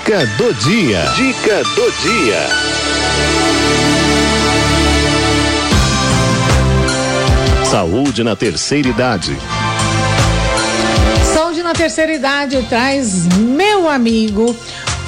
Dica do dia. Dica do dia. Saúde na terceira idade. Saúde na terceira idade traz meu amigo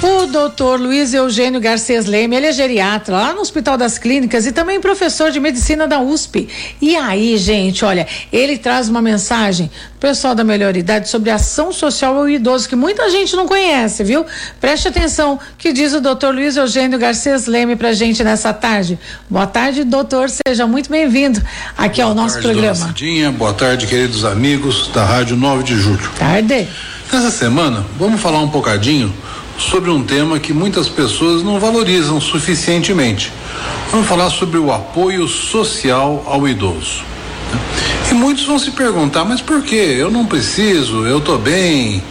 o doutor Luiz Eugênio Garcês Leme, ele é geriatra lá no Hospital das Clínicas e também professor de medicina da USP. E aí, gente, olha, ele traz uma mensagem pro pessoal da melhor idade sobre ação social ao idoso, que muita gente não conhece, viu? Preste atenção que diz o doutor Luiz Eugênio Garcês Leme pra gente nessa tarde. Boa tarde, doutor, seja muito bem-vindo aqui boa ao nosso tarde, programa. Cidinha, boa tarde, queridos amigos da Rádio 9 de Julho. Tarde. Nessa semana, vamos falar um bocadinho sobre um tema que muitas pessoas não valorizam suficientemente. Vamos falar sobre o apoio social ao idoso. E muitos vão se perguntar, mas por quê? Eu não preciso, eu estou bem,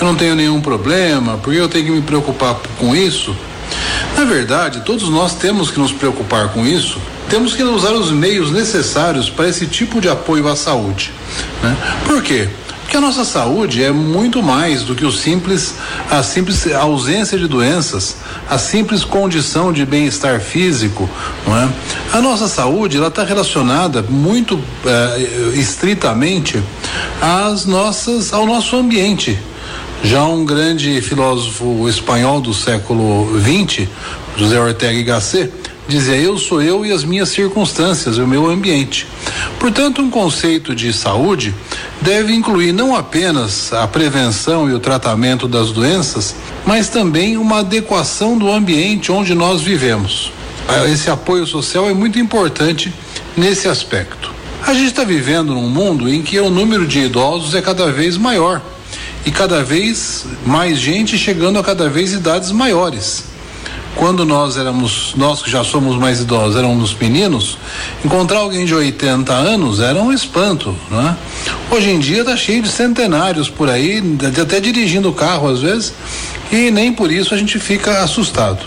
eu não tenho nenhum problema, por que eu tenho que me preocupar com isso? Na verdade, todos nós temos que nos preocupar com isso, temos que usar os meios necessários para esse tipo de apoio à saúde. Né? Por quê? Porque a nossa saúde é muito mais do que o simples, a simples ausência de doenças, a simples condição de bem-estar físico, não é? A nossa saúde ela está relacionada muito eh, estritamente às nossas, ao nosso ambiente. Já um grande filósofo espanhol do século XX, José Ortega y Gasset, dizia eu sou eu e as minhas circunstâncias, o meu ambiente. Portanto, um conceito de saúde deve incluir não apenas a prevenção e o tratamento das doenças, mas também uma adequação do ambiente onde nós vivemos. Esse apoio social é muito importante nesse aspecto. A gente está vivendo num mundo em que o número de idosos é cada vez maior e cada vez mais gente chegando a cada vez idades maiores quando nós éramos, nós que já somos mais idosos, éramos meninos, encontrar alguém de 80 anos era um espanto, né? Hoje em dia tá cheio de centenários por aí, até dirigindo o carro às vezes, e nem por isso a gente fica assustado.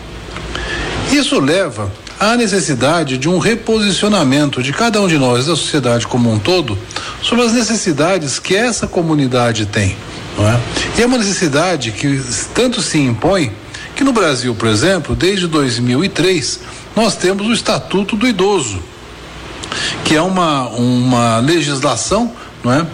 Isso leva à necessidade de um reposicionamento de cada um de nós, da sociedade como um todo, sobre as necessidades que essa comunidade tem. Não é? E é uma necessidade que tanto se impõe que no Brasil, por exemplo, desde 2003, nós temos o Estatuto do Idoso, que é uma, uma legislação, não é?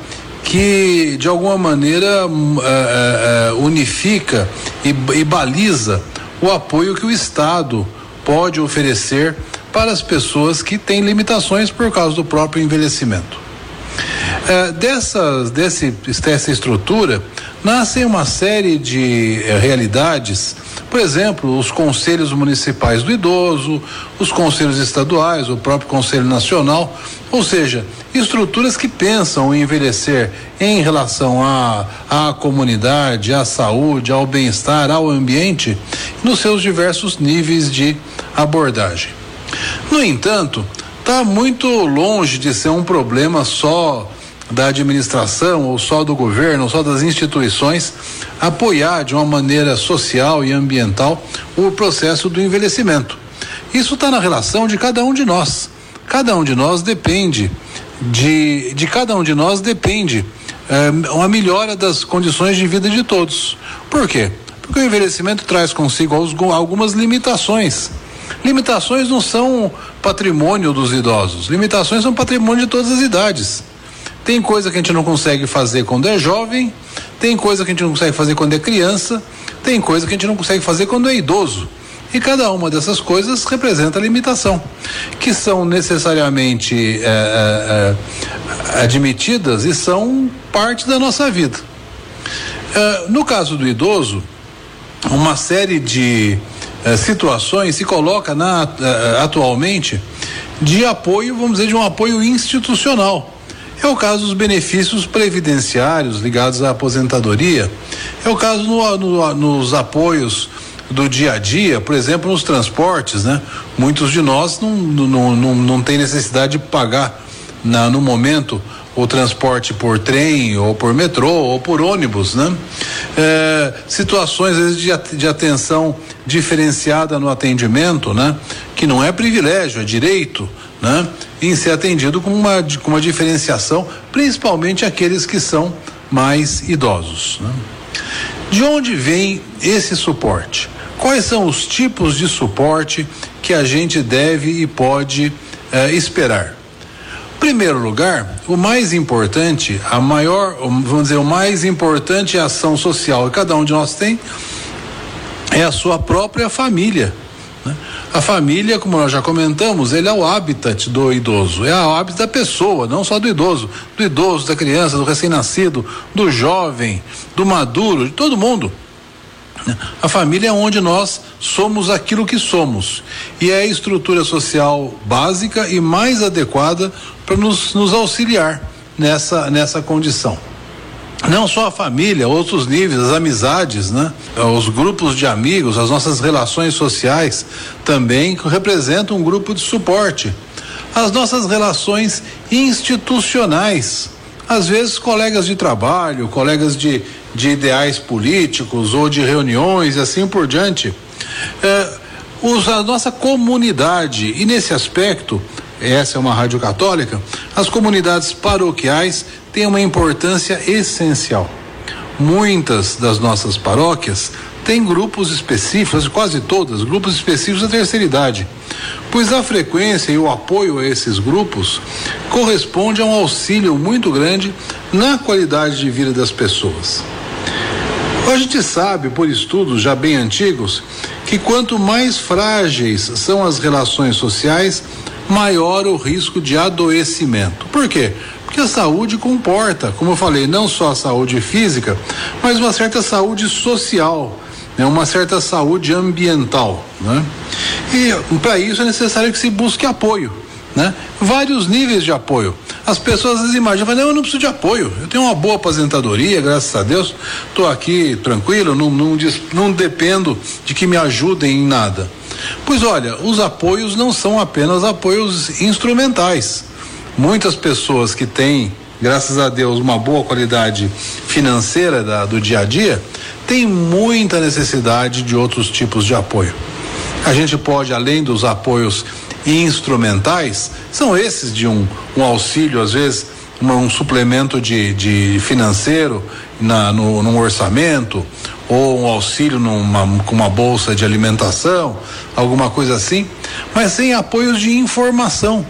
que de alguma maneira uh, uh, unifica e, e baliza o apoio que o Estado pode oferecer para as pessoas que têm limitações por causa do próprio envelhecimento. Uh, dessas, desse, dessa estrutura nascem uma série de realidades por exemplo, os conselhos municipais do idoso, os conselhos estaduais, o próprio Conselho Nacional, ou seja, estruturas que pensam em envelhecer em relação à, à comunidade, à saúde, ao bem-estar, ao ambiente, nos seus diversos níveis de abordagem. No entanto, está muito longe de ser um problema só da administração ou só do governo, ou só das instituições apoiar de uma maneira social e ambiental o processo do envelhecimento. Isso está na relação de cada um de nós. Cada um de nós depende de, de cada um de nós depende é, uma melhora das condições de vida de todos. Por quê? Porque o envelhecimento traz consigo algumas limitações. Limitações não são patrimônio dos idosos, limitações são patrimônio de todas as idades. Tem coisa que a gente não consegue fazer quando é jovem, tem coisa que a gente não consegue fazer quando é criança, tem coisa que a gente não consegue fazer quando é idoso. E cada uma dessas coisas representa limitação, que são necessariamente é, é, admitidas e são parte da nossa vida. É, no caso do idoso, uma série de situações se coloca na, atualmente de apoio, vamos dizer, de um apoio institucional é o caso dos benefícios previdenciários ligados à aposentadoria. É o caso no, no, nos apoios do dia a dia, por exemplo, nos transportes, né? Muitos de nós não, não, não, não tem necessidade de pagar na, no momento o transporte por trem ou por metrô ou por ônibus, né? É, situações às vezes de, de atenção diferenciada no atendimento, né? Que não é privilégio, é direito, né? Em ser atendido com uma, com uma diferenciação, principalmente aqueles que são mais idosos. Né? De onde vem esse suporte? Quais são os tipos de suporte que a gente deve e pode eh, esperar? Primeiro lugar, o mais importante, a maior, vamos dizer, o mais importante ação social que cada um de nós tem é a sua própria família. A família, como nós já comentamos, ele é o habitat do idoso, é o hábito da pessoa, não só do idoso, do idoso, da criança, do recém-nascido, do jovem, do maduro, de todo mundo. A família é onde nós somos aquilo que somos. E é a estrutura social básica e mais adequada para nos, nos auxiliar nessa, nessa condição não só a família, outros níveis, as amizades, né? Os grupos de amigos, as nossas relações sociais também representam um grupo de suporte. As nossas relações institucionais, às vezes colegas de trabalho, colegas de, de ideais políticos ou de reuniões e assim por diante. É, os, a nossa comunidade, e nesse aspecto, essa é uma rádio católica, as comunidades paroquiais têm uma importância essencial. Muitas das nossas paróquias têm grupos específicos, quase todas, grupos específicos da terceira idade, pois a frequência e o apoio a esses grupos corresponde a um auxílio muito grande na qualidade de vida das pessoas. A gente sabe, por estudos já bem antigos, que quanto mais frágeis são as relações sociais, maior o risco de adoecimento. Por quê? Porque a saúde comporta, como eu falei, não só a saúde física, mas uma certa saúde social, né? uma certa saúde ambiental. Né? E para isso é necessário que se busque apoio. Né? Vários níveis de apoio. As pessoas às imaginam, não, eu não preciso de apoio. Eu tenho uma boa aposentadoria, graças a Deus, estou aqui tranquilo, não, não, não dependo de que me ajudem em nada. Pois olha, os apoios não são apenas apoios instrumentais. Muitas pessoas que têm, graças a Deus, uma boa qualidade financeira da, do dia a dia, têm muita necessidade de outros tipos de apoio. A gente pode, além dos apoios instrumentais, são esses de um, um auxílio, às vezes, uma, um suplemento de, de financeiro na, no, num orçamento, ou um auxílio numa, com uma bolsa de alimentação, alguma coisa assim, mas sem apoios de informação.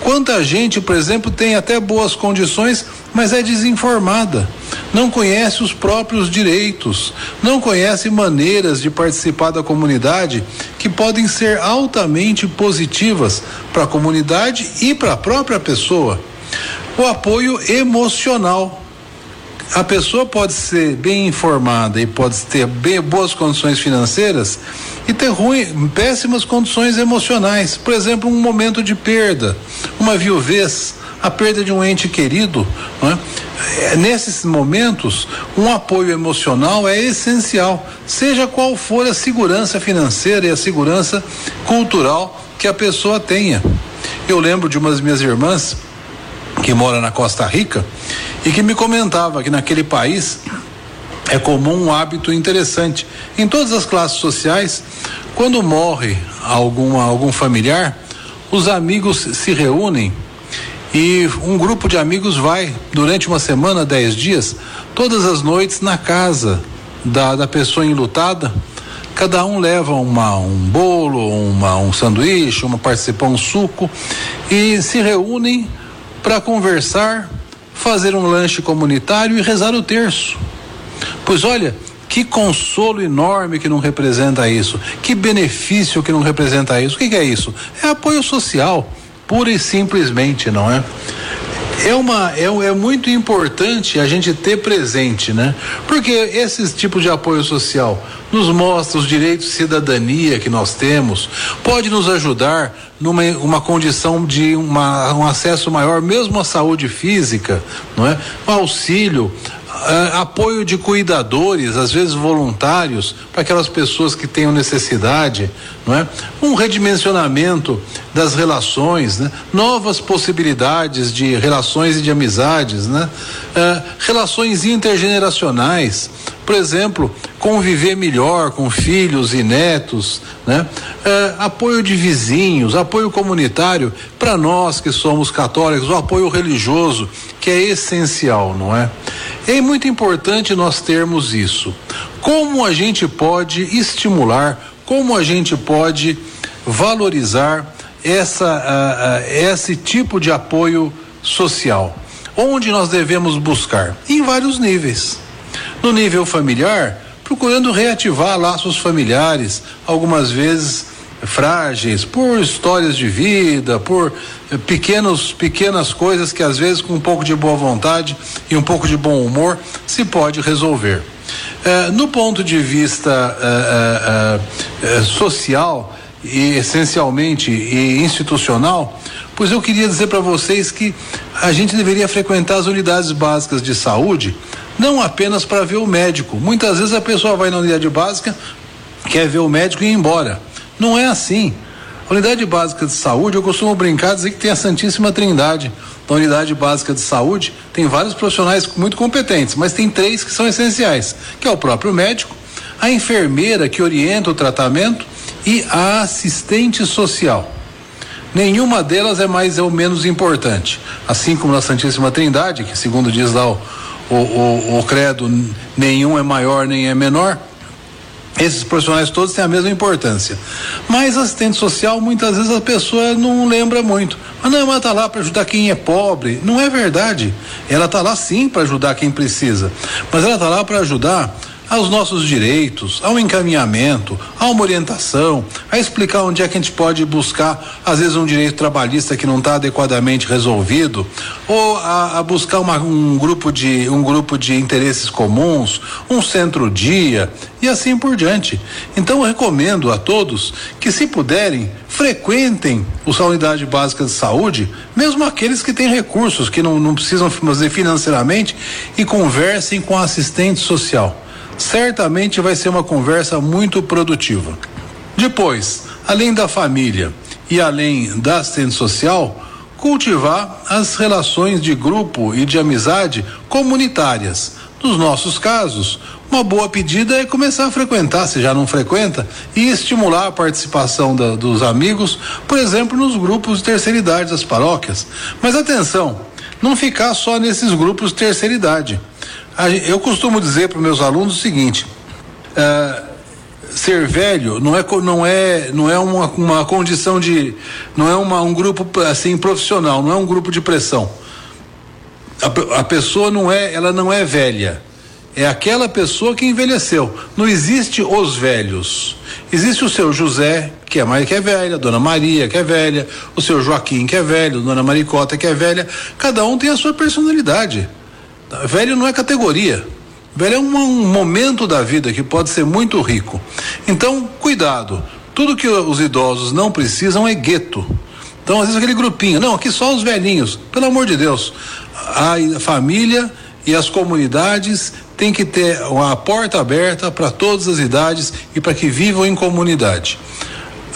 Quanta gente, por exemplo, tem até boas condições, mas é desinformada, não conhece os próprios direitos, não conhece maneiras de participar da comunidade que podem ser altamente positivas para a comunidade e para a própria pessoa. O apoio emocional a pessoa pode ser bem informada e pode ter bem, boas condições financeiras e ter ruim, péssimas condições emocionais. Por exemplo, um momento de perda, uma viuvez, a perda de um ente querido. É? É, nesses momentos, um apoio emocional é essencial, seja qual for a segurança financeira e a segurança cultural que a pessoa tenha. Eu lembro de umas minhas irmãs que mora na Costa Rica e que me comentava que naquele país é comum um hábito interessante. Em todas as classes sociais, quando morre algum, algum familiar, os amigos se reúnem e um grupo de amigos vai durante uma semana, dez dias, todas as noites na casa da, da pessoa enlutada. Cada um leva uma, um bolo, uma, um sanduíche, uma participa um suco e se reúnem para conversar, fazer um lanche comunitário e rezar o terço. Pois olha, que consolo enorme que não representa isso, que benefício que não representa isso. O que, que é isso? É apoio social, pura e simplesmente, não é? é uma é, é muito importante a gente ter presente, né? Porque esses tipos de apoio social nos mostra os direitos de cidadania que nós temos, pode nos ajudar numa uma condição de uma, um acesso maior, mesmo à saúde física, não é? Auxílio, Uh, apoio de cuidadores, às vezes voluntários, para aquelas pessoas que tenham necessidade, não é? Um redimensionamento das relações, né? Novas possibilidades de relações e de amizades, né? Uh, relações intergeneracionais, por exemplo, conviver melhor com filhos e netos, né? É, apoio de vizinhos, apoio comunitário, para nós que somos católicos, o apoio religioso, que é essencial, não é? É muito importante nós termos isso. como a gente pode estimular, como a gente pode valorizar essa, esse tipo de apoio social. Onde nós devemos buscar? Em vários níveis. No nível familiar, procurando reativar laços familiares, algumas vezes frágeis, por histórias de vida, por eh, pequenos, pequenas coisas que às vezes com um pouco de boa vontade e um pouco de bom humor se pode resolver. Eh, no ponto de vista eh, social e essencialmente e institucional, pois eu queria dizer para vocês que a gente deveria frequentar as unidades básicas de saúde não apenas para ver o médico. Muitas vezes a pessoa vai na unidade básica, quer ver o médico e ir embora. Não é assim. A unidade básica de saúde, eu costumo brincar dizer que tem a Santíssima Trindade. Da unidade básica de saúde, tem vários profissionais muito competentes, mas tem três que são essenciais, que é o próprio médico, a enfermeira que orienta o tratamento e a assistente social. Nenhuma delas é mais ou menos importante. Assim como na Santíssima Trindade, que segundo diz lá o, o, o, o credo, nenhum é maior nem é menor. Esses profissionais todos têm a mesma importância. Mas assistente social, muitas vezes a pessoa não lembra muito. Mas não, ela está lá para ajudar quem é pobre. Não é verdade. Ela está lá sim para ajudar quem precisa. Mas ela está lá para ajudar aos nossos direitos, ao encaminhamento, a uma orientação, a explicar onde é que a gente pode buscar, às vezes, um direito trabalhista que não está adequadamente resolvido, ou a, a buscar uma, um grupo de um grupo de interesses comuns, um centro-dia e assim por diante. Então, eu recomendo a todos que, se puderem, frequentem a unidade básica de saúde, mesmo aqueles que têm recursos, que não, não precisam fazer financeiramente, e conversem com a assistente social certamente vai ser uma conversa muito produtiva. Depois, além da família e além da assistente social, cultivar as relações de grupo e de amizade comunitárias. Nos nossos casos, uma boa pedida é começar a frequentar, se já não frequenta, e estimular a participação da, dos amigos, por exemplo, nos grupos de terceira idade das paróquias. Mas atenção, não ficar só nesses grupos de terceira idade. Eu costumo dizer para meus alunos o seguinte: uh, ser velho não é não é não é uma, uma condição de não é uma, um grupo assim profissional, não é um grupo de pressão. A, a pessoa não é ela não é velha, é aquela pessoa que envelheceu. Não existe os velhos. Existe o seu José, que é mais que é velha, a dona Maria, que é velha, o seu Joaquim, que é velho, a dona Maricota, que é velha. Cada um tem a sua personalidade. Velho não é categoria. Velho é um, um momento da vida que pode ser muito rico. Então, cuidado. Tudo que os idosos não precisam é gueto. Então, às vezes, aquele grupinho, não, aqui só os velhinhos. Pelo amor de Deus. A família e as comunidades têm que ter a porta aberta para todas as idades e para que vivam em comunidade.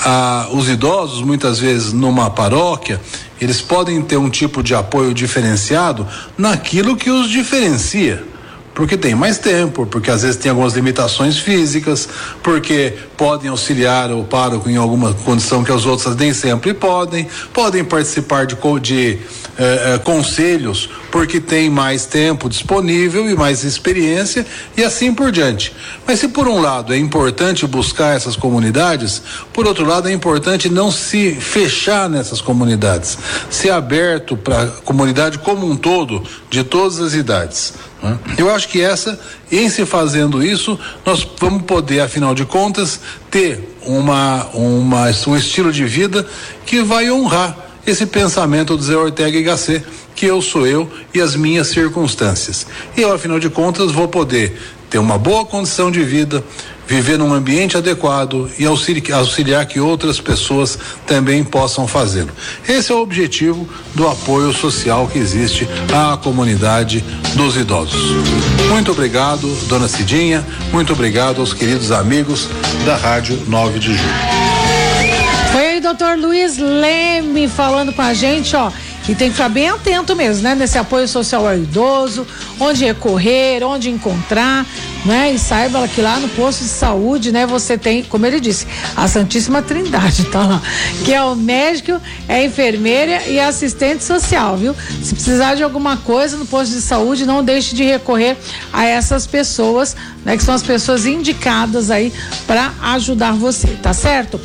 Ah, os idosos, muitas vezes, numa paróquia, eles podem ter um tipo de apoio diferenciado naquilo que os diferencia porque tem mais tempo, porque às vezes tem algumas limitações físicas, porque podem auxiliar o pároco em alguma condição que as outras nem sempre podem, podem participar de, de eh, eh, conselhos porque tem mais tempo disponível e mais experiência e assim por diante. Mas se por um lado é importante buscar essas comunidades, por outro lado é importante não se fechar nessas comunidades, ser aberto para a comunidade como um todo, de todas as idades. Né? Eu acho que essa, em se fazendo isso, nós vamos poder, afinal de contas, ter uma, uma, um estilo de vida que vai honrar esse pensamento do Zé Ortega e Gasset, que eu sou eu e as minhas circunstâncias. E eu, afinal de contas, vou poder ter uma boa condição de vida, viver num ambiente adequado e auxiliar, que outras pessoas também possam fazê-lo. Esse é o objetivo do apoio social que existe à comunidade dos idosos. Muito obrigado, dona Cidinha, muito obrigado aos queridos amigos da Rádio 9 de Julho. Foi aí, doutor Luiz Leme, falando com a gente, ó E tem que ficar bem atento mesmo, né? Nesse apoio social ao idoso, onde recorrer, onde encontrar, né? E saiba que lá no posto de saúde, né? Você tem, como ele disse, a Santíssima Trindade, tá lá. Que é o médico, é a enfermeira e assistente social, viu? Se precisar de alguma coisa no posto de saúde, não deixe de recorrer a essas pessoas, né? Que são as pessoas indicadas aí para ajudar você, tá certo?